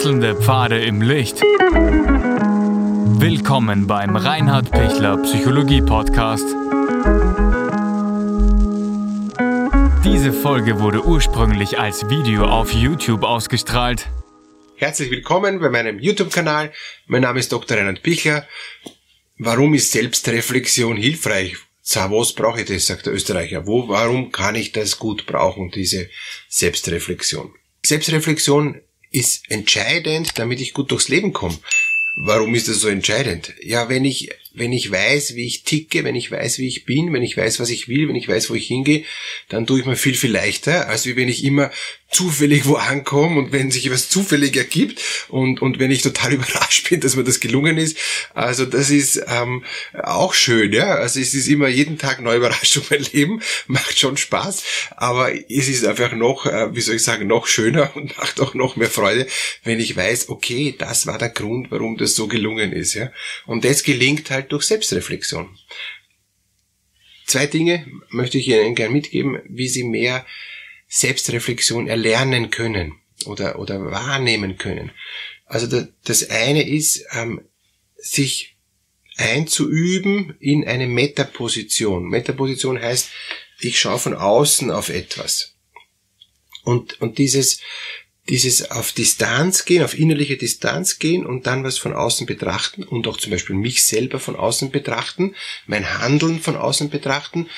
Wechselnde Pfade im Licht. Willkommen beim Reinhard Pichler Psychologie Podcast. Diese Folge wurde ursprünglich als Video auf YouTube ausgestrahlt. Herzlich willkommen bei meinem YouTube-Kanal. Mein Name ist Dr. Reinhard Pichler. Warum ist Selbstreflexion hilfreich? Za, was brauche ich das, sagt der Österreicher. Wo, warum kann ich das gut brauchen, diese Selbstreflexion? Selbstreflexion ist entscheidend, damit ich gut durchs Leben komme. Warum ist das so entscheidend? Ja, wenn ich, wenn ich weiß, wie ich ticke, wenn ich weiß, wie ich bin, wenn ich weiß, was ich will, wenn ich weiß, wo ich hingehe, dann tue ich mir viel, viel leichter, als wenn ich immer zufällig wo ankomme und wenn sich was zufällig ergibt und, und wenn ich total überrascht bin, dass mir das gelungen ist. Also das ist ähm, auch schön, ja. Also es ist immer jeden Tag neue Überraschung mein Leben, macht schon Spaß, aber es ist einfach noch, äh, wie soll ich sagen, noch schöner und macht auch noch mehr Freude, wenn ich weiß, okay, das war der Grund, warum das so gelungen ist, ja. Und das gelingt halt durch Selbstreflexion. Zwei Dinge möchte ich Ihnen gerne mitgeben, wie Sie mehr Selbstreflexion erlernen können oder, oder wahrnehmen können. Also das eine ist, ähm, sich einzuüben in eine Metaposition. Metaposition heißt, ich schaue von außen auf etwas. Und, und dieses, dieses auf Distanz gehen, auf innerliche Distanz gehen und dann was von außen betrachten und auch zum Beispiel mich selber von außen betrachten, mein Handeln von außen betrachten,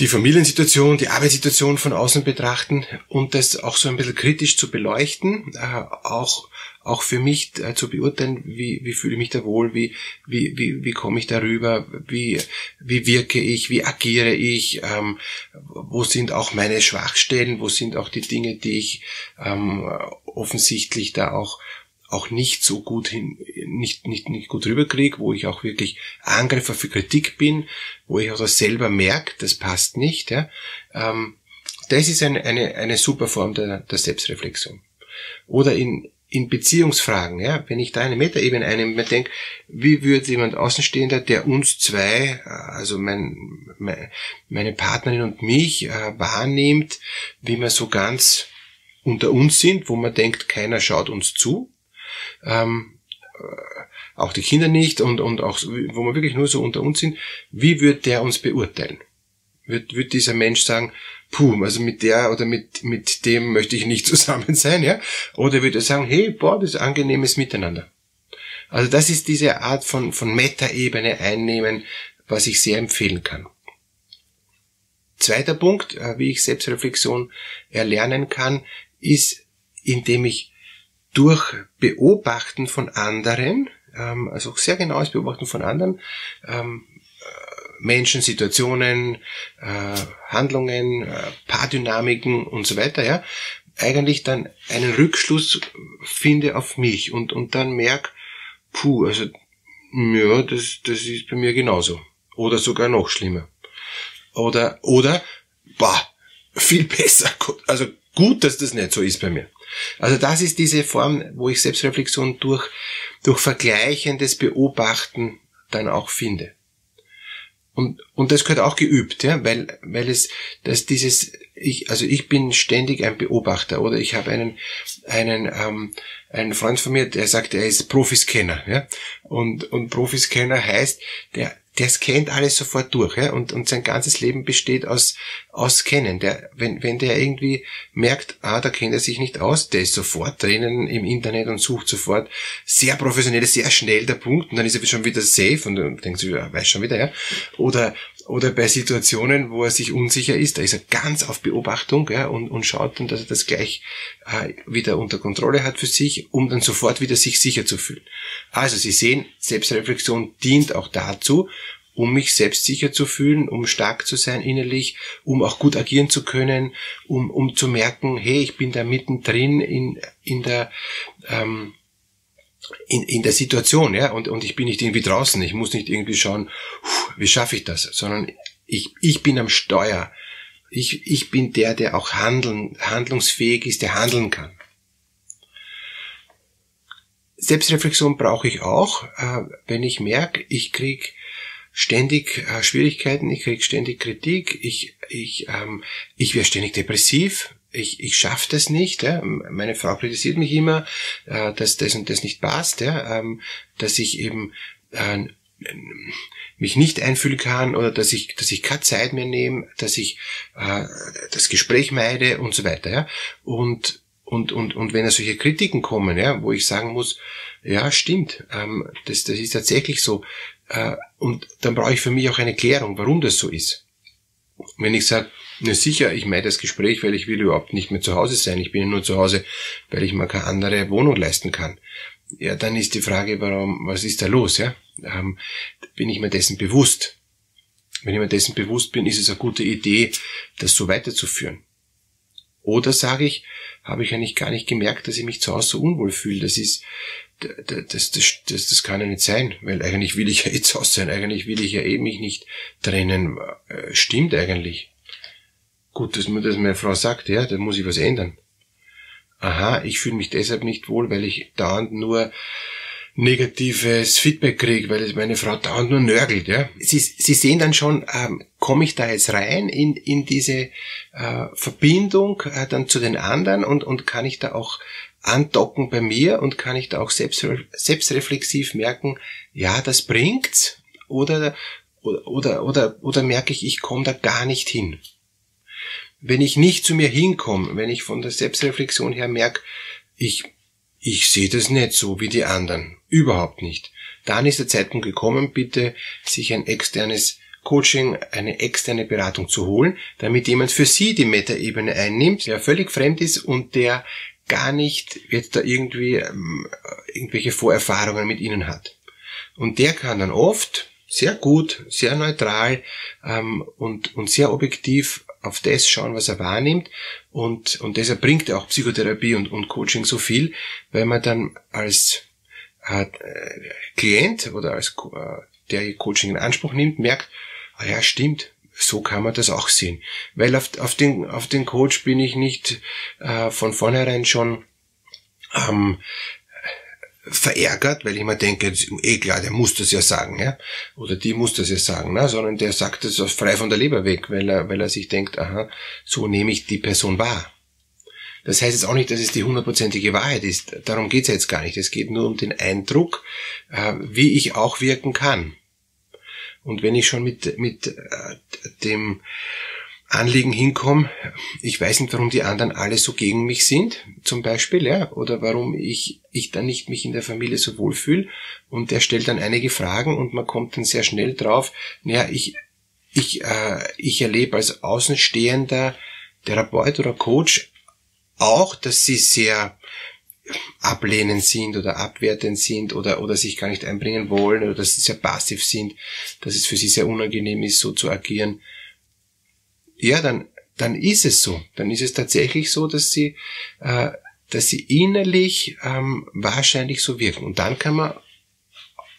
die Familiensituation, die Arbeitssituation von außen betrachten und das auch so ein bisschen kritisch zu beleuchten, äh, auch auch für mich äh, zu beurteilen, wie, wie fühle ich mich da wohl, wie, wie, wie, wie komme ich darüber, wie, wie wirke ich, wie agiere ich, ähm, wo sind auch meine Schwachstellen, wo sind auch die Dinge, die ich ähm, offensichtlich da auch auch nicht so gut hin, nicht, nicht, nicht gut rüberkriege, wo ich auch wirklich Angriffer für Kritik bin, wo ich auch das selber merke, das passt nicht, ja. Ähm, das ist eine, eine, eine super Form der, der Selbstreflexion. Oder in, in Beziehungsfragen, ja, wenn ich da eine Metaebene einnehme, mir denke, wie würde jemand Außenstehender, der uns zwei, also mein, mein, meine Partnerin und mich äh, wahrnimmt, wie wir so ganz unter uns sind, wo man denkt, keiner schaut uns zu, ähm, äh, auch die Kinder nicht und, und auch, wo wir wirklich nur so unter uns sind, wie wird der uns beurteilen? Wird, wird dieser Mensch sagen, puh, also mit der oder mit, mit dem möchte ich nicht zusammen sein, ja? Oder wird er sagen, hey, boah, das ist angenehmes Miteinander. Also das ist diese Art von, von Metaebene einnehmen, was ich sehr empfehlen kann. Zweiter Punkt, äh, wie ich Selbstreflexion erlernen kann, ist, indem ich durch Beobachten von anderen, ähm, also sehr genaues Beobachten von anderen, ähm, äh, Menschen, Situationen, äh, Handlungen, äh, Paardynamiken und so weiter, ja, eigentlich dann einen Rückschluss finde auf mich und, und dann merke, puh, also, ja, das, das ist bei mir genauso. Oder sogar noch schlimmer. Oder, oder, boah, viel besser. Also gut, dass das nicht so ist bei mir. Also das ist diese Form, wo ich Selbstreflexion durch, durch vergleichendes Beobachten dann auch finde. Und, und das gehört auch geübt, ja, weil, weil es, dass dieses, ich, also ich bin ständig ein Beobachter oder ich habe einen, einen, ähm, einen Freund von mir, der sagt, er ist Profiscanner, ja, und, und Profiscanner heißt, der, der scannt alles sofort durch, ja, und, und sein ganzes Leben besteht aus, aus Scannen. Der, wenn, wenn der irgendwie merkt, ah, da kennt er sich nicht aus, der ist sofort drinnen im Internet und sucht sofort sehr professionell, sehr schnell der Punkt, und dann ist er schon wieder safe und, und denkt sich, ja, weiß schon wieder, ja. Oder, oder bei Situationen, wo er sich unsicher ist, da ist er ganz auf Beobachtung, ja, und, und schaut dann, dass er das gleich äh, wieder unter Kontrolle hat für sich, um dann sofort wieder sich sicher zu fühlen. Also Sie sehen, Selbstreflexion dient auch dazu, um mich selbstsicher zu fühlen, um stark zu sein innerlich, um auch gut agieren zu können, um, um zu merken, hey, ich bin da mittendrin in, in der, ähm, in, in der Situation, ja, und, und ich bin nicht irgendwie draußen, ich muss nicht irgendwie schauen, wie schaffe ich das, sondern ich, ich bin am Steuer. Ich, ich bin der, der auch handeln, handlungsfähig ist, der handeln kann. Selbstreflexion brauche ich auch, äh, wenn ich merke, ich krieg ständig äh, Schwierigkeiten, ich krieg ständig Kritik, ich, ich, ähm, ich werde ständig depressiv, ich, ich schaffe das nicht. Ja. Meine Frau kritisiert mich immer, äh, dass das und das nicht passt, ja. ähm, dass ich eben äh, mich nicht einfühlen kann oder dass ich, dass ich keine Zeit mehr nehme, dass ich äh, das Gespräch meide und so weiter. Ja. Und, und, und, und wenn da solche Kritiken kommen, ja, wo ich sagen muss, ja, stimmt, ähm, das, das ist tatsächlich so. Äh, und dann brauche ich für mich auch eine Klärung, warum das so ist. Wenn ich sage, na sicher, ich meide das Gespräch, weil ich will überhaupt nicht mehr zu Hause sein. Ich bin nur zu Hause, weil ich mir keine andere Wohnung leisten kann. Ja, dann ist die Frage, warum, was ist da los, ja? Ähm, bin ich mir dessen bewusst? Wenn ich mir dessen bewusst bin, ist es eine gute Idee, das so weiterzuführen. Oder sage ich, habe ich eigentlich gar nicht gemerkt, dass ich mich zu Hause so unwohl fühle. Das ist, das, das, das, das kann ja nicht sein, weil eigentlich will ich ja eh zu Hause sein, eigentlich will ich ja eh mich nicht trennen. Äh, stimmt eigentlich. Gut, dass mir das meine Frau sagt, ja, da muss ich was ändern. Aha, ich fühle mich deshalb nicht wohl, weil ich dauernd nur negatives Feedback kriege, weil meine Frau dauernd nur nörgelt. Ja. Sie, Sie sehen dann schon, ähm, komme ich da jetzt rein in, in diese äh, Verbindung äh, dann zu den anderen und, und kann ich da auch andocken bei mir und kann ich da auch selbst, selbstreflexiv merken, ja, das bringt's oder, oder, oder, oder, oder merke ich, ich komme da gar nicht hin. Wenn ich nicht zu mir hinkomme, wenn ich von der Selbstreflexion her merke, ich ich sehe das nicht so wie die anderen. Überhaupt nicht. Dann ist der Zeitpunkt gekommen, bitte sich ein externes Coaching, eine externe Beratung zu holen, damit jemand für Sie die Metaebene einnimmt, der völlig fremd ist und der gar nicht jetzt da irgendwie ähm, irgendwelche Vorerfahrungen mit Ihnen hat. Und der kann dann oft sehr gut, sehr neutral ähm, und, und sehr objektiv auf das schauen, was er wahrnimmt. Und, und deshalb bringt auch Psychotherapie und, und Coaching so viel, weil man dann als äh, Klient oder als äh, der Coaching in Anspruch nimmt, merkt, ah ja, stimmt, so kann man das auch sehen. Weil auf, auf, den, auf den Coach bin ich nicht äh, von vornherein schon ähm, verärgert, weil ich mir denke, eh klar, der muss das ja sagen, ja, oder die muss das ja sagen, ne? sondern der sagt das frei von der Leber weg, weil er, weil er sich denkt, aha, so nehme ich die Person wahr. Das heißt jetzt auch nicht, dass es die hundertprozentige Wahrheit ist. Darum geht's jetzt gar nicht. Es geht nur um den Eindruck, äh, wie ich auch wirken kann. Und wenn ich schon mit, mit äh, dem Anliegen hinkomme, ich weiß nicht, warum die anderen alle so gegen mich sind, zum Beispiel, ja, oder warum ich, ich dann nicht mich in der Familie so wohlfühle. Und der stellt dann einige Fragen und man kommt dann sehr schnell drauf, naja, ich, ich, äh, ich erlebe als außenstehender Therapeut oder Coach auch, dass sie sehr ablehnend sind oder abwertend sind oder, oder sich gar nicht einbringen wollen oder dass sie sehr passiv sind, dass es für sie sehr unangenehm ist, so zu agieren ja, dann, dann ist es so. Dann ist es tatsächlich so, dass sie, äh, dass sie innerlich ähm, wahrscheinlich so wirken. Und dann kann man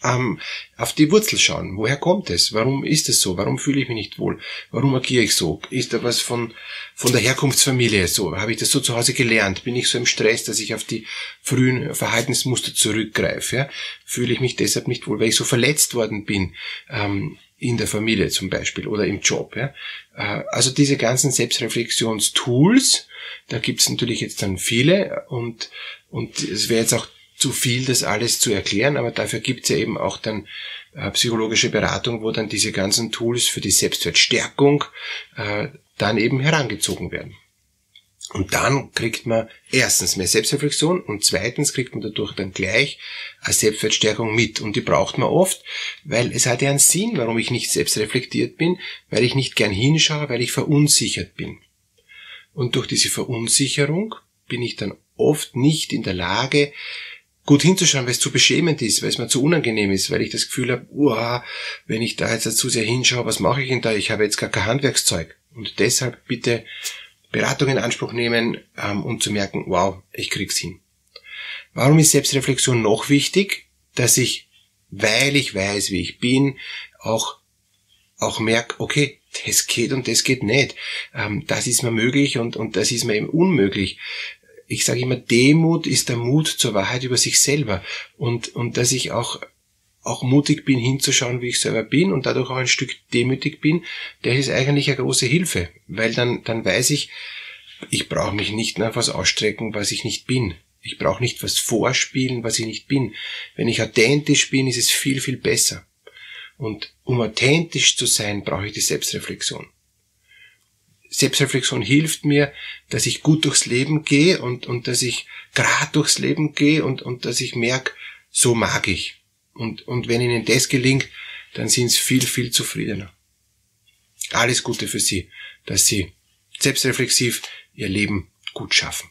ähm, auf die Wurzel schauen. Woher kommt es? Warum ist es so? Warum fühle ich mich nicht wohl? Warum agiere ich so? Ist da was von, von der Herkunftsfamilie so? Habe ich das so zu Hause gelernt? Bin ich so im Stress, dass ich auf die frühen Verhaltensmuster zurückgreife? Ja? Fühle ich mich deshalb nicht wohl, weil ich so verletzt worden bin? Ähm, in der Familie zum Beispiel oder im Job. Ja. Äh, also diese ganzen Selbstreflexionstools, da gibt's natürlich jetzt dann viele und, und es wäre jetzt auch zu viel, das alles zu erklären, aber dafür gibt's ja eben auch dann äh, psychologische Beratung, wo dann diese ganzen Tools für die Selbstwertstärkung äh, dann eben herangezogen werden. Und dann kriegt man erstens mehr Selbstreflexion und zweitens kriegt man dadurch dann gleich eine Selbstwertstärkung mit. Und die braucht man oft, weil es hat ja einen Sinn, warum ich nicht selbstreflektiert bin, weil ich nicht gern hinschaue, weil ich verunsichert bin. Und durch diese Verunsicherung bin ich dann oft nicht in der Lage, gut hinzuschauen, weil es zu beschämend ist, weil es mir zu unangenehm ist, weil ich das Gefühl habe, uah, wenn ich da jetzt zu sehr hinschaue, was mache ich denn da? Ich habe jetzt gar kein Handwerkszeug. Und deshalb bitte Beratung in Anspruch nehmen ähm, und zu merken, wow, ich krieg's hin. Warum ist Selbstreflexion noch wichtig? Dass ich, weil ich weiß, wie ich bin, auch, auch merke, okay, das geht und das geht nicht. Ähm, das ist mir möglich und, und das ist mir eben unmöglich. Ich sage immer, Demut ist der Mut zur Wahrheit über sich selber und, und dass ich auch auch mutig bin hinzuschauen, wie ich selber bin und dadurch auch ein Stück demütig bin, das ist eigentlich eine große Hilfe, weil dann, dann weiß ich, ich brauche mich nicht nach was ausstrecken, was ich nicht bin. Ich brauche nicht was vorspielen, was ich nicht bin. Wenn ich authentisch bin, ist es viel, viel besser. Und um authentisch zu sein, brauche ich die Selbstreflexion. Selbstreflexion hilft mir, dass ich gut durchs Leben gehe und, und dass ich gerade durchs Leben gehe und, und dass ich merke, so mag ich. Und, und wenn Ihnen das gelingt, dann sind Sie viel, viel zufriedener. Alles Gute für Sie, dass Sie selbstreflexiv Ihr Leben gut schaffen.